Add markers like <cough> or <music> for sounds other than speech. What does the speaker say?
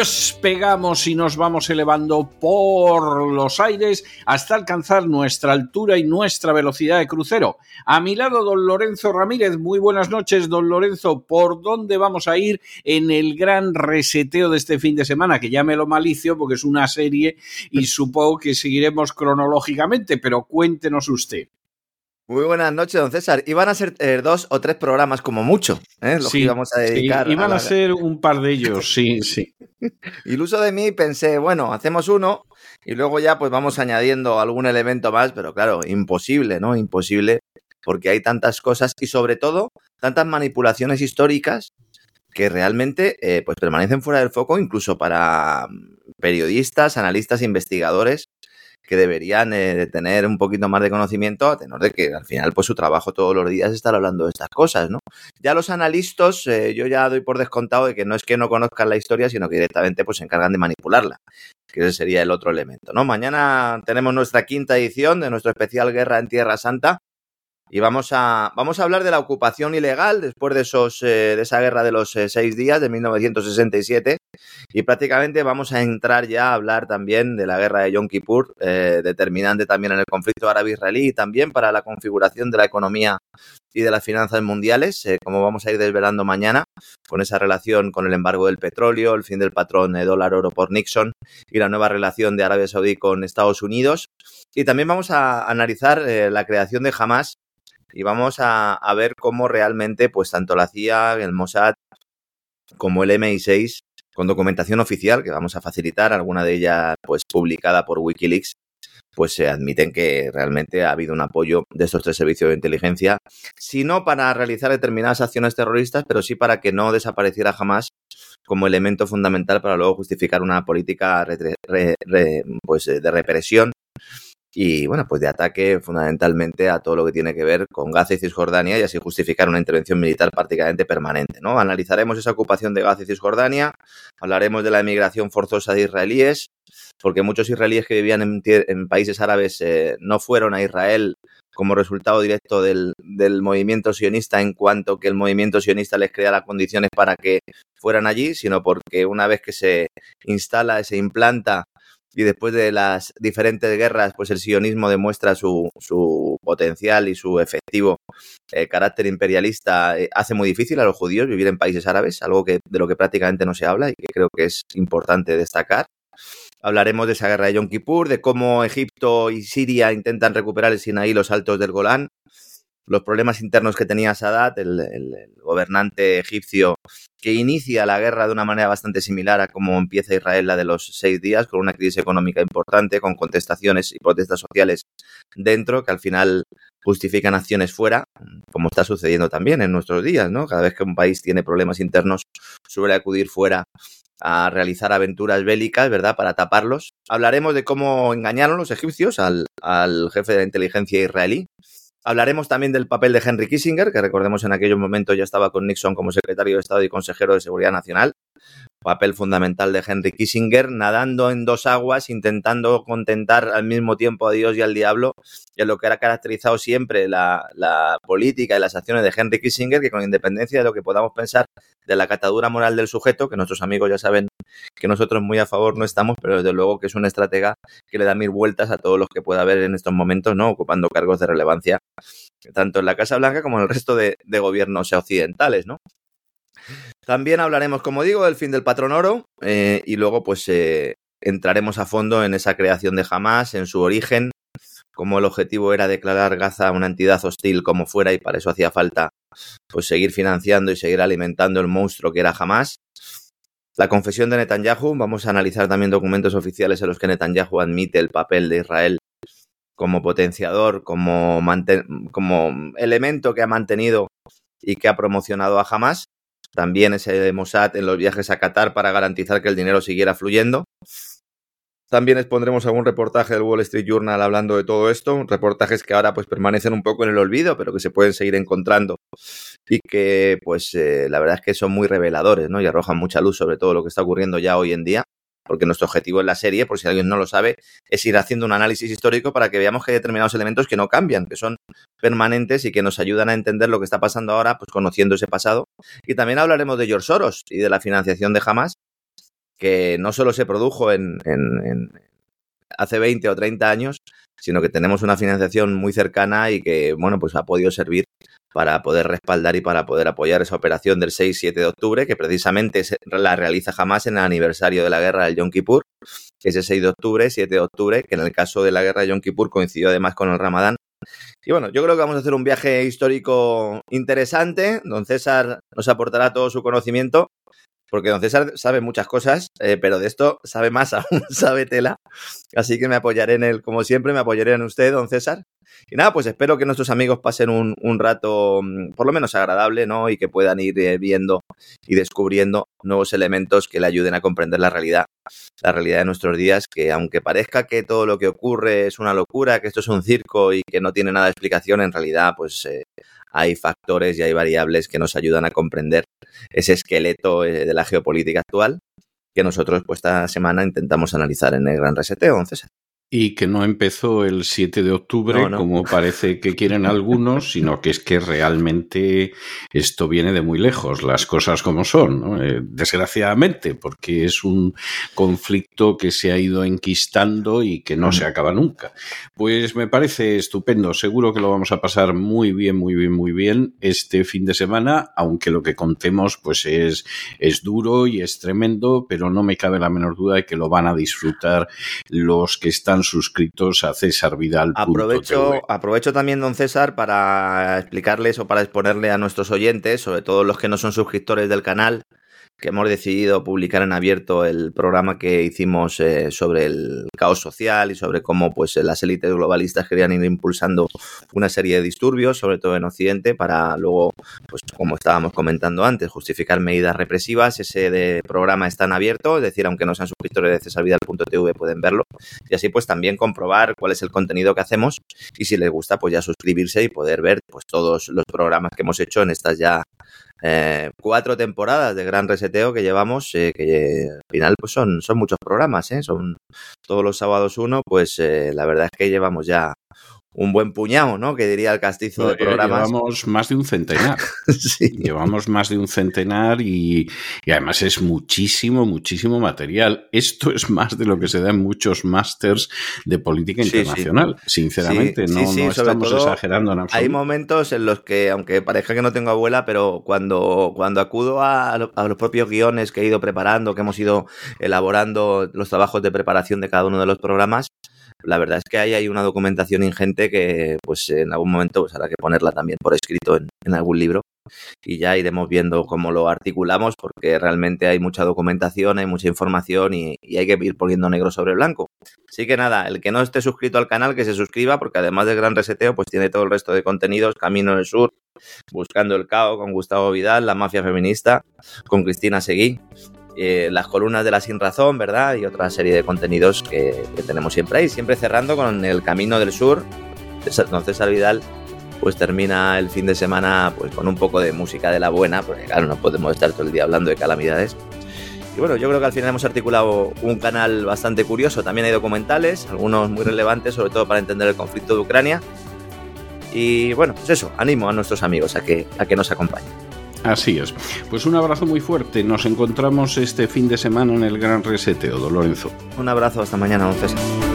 despegamos y nos vamos elevando por los aires hasta alcanzar nuestra altura y nuestra velocidad de crucero. A mi lado, don Lorenzo Ramírez. Muy buenas noches, don Lorenzo. ¿Por dónde vamos a ir en el gran reseteo de este fin de semana? Que ya me lo malicio porque es una serie y <laughs> supongo que seguiremos cronológicamente, pero cuéntenos usted. Muy buenas noches, don César. Iban a ser eh, dos o tres programas como mucho, ¿eh? los que íbamos a dedicar. Sí, iban a, ser un par de ellos, <laughs> sí, sí. Iluso de mí pensé, bueno, hacemos uno y luego ya pues vamos añadiendo algún elemento más, pero claro, imposible, ¿no? Imposible porque hay tantas cosas y sobre todo tantas manipulaciones históricas que realmente eh, pues permanecen fuera del foco incluso para periodistas, analistas, investigadores que deberían eh, tener un poquito más de conocimiento a tenor de que al final pues su trabajo todos los días es estar hablando de estas cosas, ¿no? Ya los analistas, eh, yo ya doy por descontado de que no es que no conozcan la historia, sino que directamente pues se encargan de manipularla, que ese sería el otro elemento, ¿no? Mañana tenemos nuestra quinta edición de nuestro especial Guerra en Tierra Santa, y vamos a, vamos a hablar de la ocupación ilegal después de, esos, eh, de esa guerra de los eh, seis días de 1967 y prácticamente vamos a entrar ya a hablar también de la guerra de Yom Kippur, eh, determinante también en el conflicto árabe-israelí y también para la configuración de la economía y de las finanzas mundiales, como vamos a ir desvelando mañana, con esa relación con el embargo del petróleo, el fin del patrón dólar-oro por Nixon y la nueva relación de Arabia Saudí con Estados Unidos. Y también vamos a analizar la creación de Hamas y vamos a, ver cómo realmente, pues tanto la CIA, el Mossad, como el MI6, con documentación oficial, que vamos a facilitar, alguna de ellas pues publicada por Wikileaks, pues se admiten que realmente ha habido un apoyo de estos tres servicios de inteligencia, si no para realizar determinadas acciones terroristas, pero sí para que no desapareciera jamás como elemento fundamental para luego justificar una política pues, de represión y bueno, pues de ataque fundamentalmente a todo lo que tiene que ver con Gaza y Cisjordania y así justificar una intervención militar prácticamente permanente, ¿no? Analizaremos esa ocupación de Gaza y Cisjordania, hablaremos de la emigración forzosa de israelíes, porque muchos israelíes que vivían en, países árabes eh, no fueron a Israel como resultado directo del, del, movimiento sionista en cuanto que el movimiento sionista les crea las condiciones para que fueran allí, sino porque una vez que se instala, se implanta y después de las diferentes guerras, pues el sionismo demuestra su, su potencial y su efectivo eh, carácter imperialista. Eh, hace muy difícil a los judíos vivir en países árabes, algo que, de lo que prácticamente no se habla y que creo que es importante destacar. Hablaremos de esa guerra de Yom Kippur, de cómo Egipto y Siria intentan recuperar el Sinaí los altos del Golán, los problemas internos que tenía Sadat, el, gobernante egipcio que inicia la guerra de una manera bastante similar a cómo empieza Israel la de los seis días, con una crisis económica importante, con contestaciones y protestas sociales dentro, que al final justifican acciones fuera, como está sucediendo también en nuestros días, ¿no? Cada vez que un país tiene problemas internos, suele acudir fuera a realizar aventuras bélicas, ¿verdad?, para taparlos. Hablaremos de cómo engañaron los egipcios al, al jefe de la inteligencia israelí, Hablaremos también del papel de Henry Kissinger, que recordemos en aquellos momentos ya estaba con Nixon como secretario de Estado y consejero de Seguridad Nacional. Papel fundamental de Henry Kissinger, nadando en dos aguas, intentando contentar al mismo tiempo a Dios y al diablo, y es lo que ha caracterizado siempre la, política y las acciones de Henry Kissinger, que con independencia de lo que podamos pensar de la catadura moral del sujeto, que nuestros amigos ya saben que nosotros muy a favor no estamos, pero desde luego que es una estratega que le da mil vueltas a todos los que pueda haber en estos momentos, ¿no? Ocupando cargos de relevancia tanto en la Casa Blanca como en el resto de, gobiernos occidentales, ¿no? También hablaremos, como digo, del fin del patrón oro eh, y luego pues eh, entraremos a fondo en esa creación de Hamas, en su origen, como el objetivo era declarar Gaza una entidad hostil como fuera y para eso hacía falta pues seguir financiando y seguir alimentando el monstruo que era Hamas. La confesión de Netanyahu, vamos a analizar también documentos oficiales en los que Netanyahu admite el papel de Israel como potenciador, como, como elemento que ha mantenido y que ha promocionado a Hamas. También ese Mossad en los viajes a Qatar para garantizar que el dinero siguiera fluyendo. También expondremos algún reportaje del Wall Street Journal hablando de todo esto, reportajes que ahora pues permanecen un poco en el olvido, pero que se pueden seguir encontrando y que pues eh, la verdad es que son muy reveladores, ¿no? Y arrojan mucha luz sobre todo lo que está ocurriendo ya hoy en día, porque nuestro objetivo en la serie, por si alguien no lo sabe, es ir haciendo un análisis histórico para que veamos que hay determinados elementos que no cambian, que son permanentes y que nos ayudan a entender lo que está pasando ahora, pues conociendo ese pasado. Y también hablaremos de George Soros y de la financiación de Hamas, que no solo se produjo en, hace 20 o 30 años, sino que tenemos una financiación muy cercana y que, bueno, pues ha podido servir para poder respaldar y para poder apoyar esa operación del 6-7 de octubre, que precisamente la realiza jamás en el aniversario de la guerra del Yom Kippur, que es el 6 de octubre, 7 de octubre, que en el caso de la guerra de Yom Kippur coincidió además con el Ramadán. Y bueno, yo creo que vamos a hacer un viaje histórico interesante. Don César nos aportará todo su conocimiento porque don César sabe muchas cosas, eh, pero de esto sabe más <laughs> aún, sabe tela. Así que me apoyaré en él, como siempre, me apoyaré en usted, don César. Y nada, pues espero que nuestros amigos pasen un, rato mm, por lo menos agradable, ¿no? Y que puedan ir eh, viendo y descubriendo nuevos elementos que le ayuden a comprender la realidad, la realidad de nuestros días, que aunque parezca que todo lo que ocurre es una locura, que esto es un circo y que no tiene nada de explicación, en realidad, pues eh, hay factores y hay variables que nos ayudan a comprender ese esqueleto eh, de la geopolítica actual que nosotros pues esta semana intentamos analizar en el Gran Reseteo, entonces y que no empezó el 7 de octubre, como parece que quieren algunos, <laughs> sino que es que realmente esto viene de muy lejos, las cosas como son, eh, desgraciadamente, porque es un conflicto que se ha ido enquistando y que no se acaba nunca. Pues me parece estupendo, seguro que lo vamos a pasar muy bien, muy bien, muy bien este fin de semana, aunque lo que contemos pues es, es duro y es tremendo, pero no me cabe la menor duda de que lo van a disfrutar los que están suscritos a César Vidal. Aprovecho, aprovecho también, don César, para explicarles o para exponerle a nuestros oyentes, sobre todo los que no son suscriptores del canal, que hemos decidido publicar en abierto el programa que hicimos eh, sobre el caos social y sobre cómo pues las élites globalistas querían ir impulsando una serie de disturbios, sobre todo en Occidente, para luego, pues como estábamos comentando antes, justificar medidas represivas. Ese de programa está en abierto, es decir, aunque no sean suscriptores de cesarvidal.tv pueden verlo y así pues también comprobar cuál es el contenido que hacemos y si les gusta pues ya suscribirse y poder ver pues todos los programas que hemos hecho en estas ya eh, cuatro temporadas de gran reseteo que llevamos, eh, que al final pues son, son muchos programas, ¿eh? son todos los sábados uno, pues la verdad es que llevamos ya un buen puñado, ¿no? Que diría el castizo de programas. Llevamos más de un centenar. <laughs> sí. Llevamos más de un centenar y, además es muchísimo, muchísimo material. Esto es más de lo que se da en muchos másters de política internacional. Sinceramente, no, estamos exagerando en absoluto. Hay momentos en los que, aunque parezca que no tengo abuela, pero cuando, cuando acudo a, a los propios guiones que he ido preparando, que hemos ido elaborando los trabajos de preparación de cada uno de los programas, la verdad es que ahí hay una documentación ingente que pues en algún momento pues habrá que ponerla también por escrito en, algún libro y ya iremos viendo cómo lo articulamos porque realmente hay mucha documentación, hay mucha información y, hay que ir poniendo negro sobre blanco. Así que nada, el que no esté suscrito al canal que se suscriba porque además del gran reseteo pues tiene todo el resto de contenidos, Camino del Sur, Buscando el Cao con Gustavo Vidal, La Mafia Feminista con Cristina Seguí eh, las columnas de la Sin Razón, ¿verdad? Y otra serie de contenidos que, tenemos siempre ahí. Siempre cerrando con el Camino del Sur. Don César Vidal pues termina el fin de semana pues con un poco de música de la buena, porque claro, no podemos estar todo el día hablando de calamidades. Y bueno, yo creo que al final hemos articulado un canal bastante curioso. También hay documentales, algunos muy relevantes, sobre todo para entender el conflicto de Ucrania. Y bueno, pues eso, animo a nuestros amigos a que, a que nos acompañen. Así es. Pues un abrazo muy fuerte. Nos encontramos este fin de semana en el Gran Reseteo, Lorenzo. Un abrazo, hasta mañana, don César.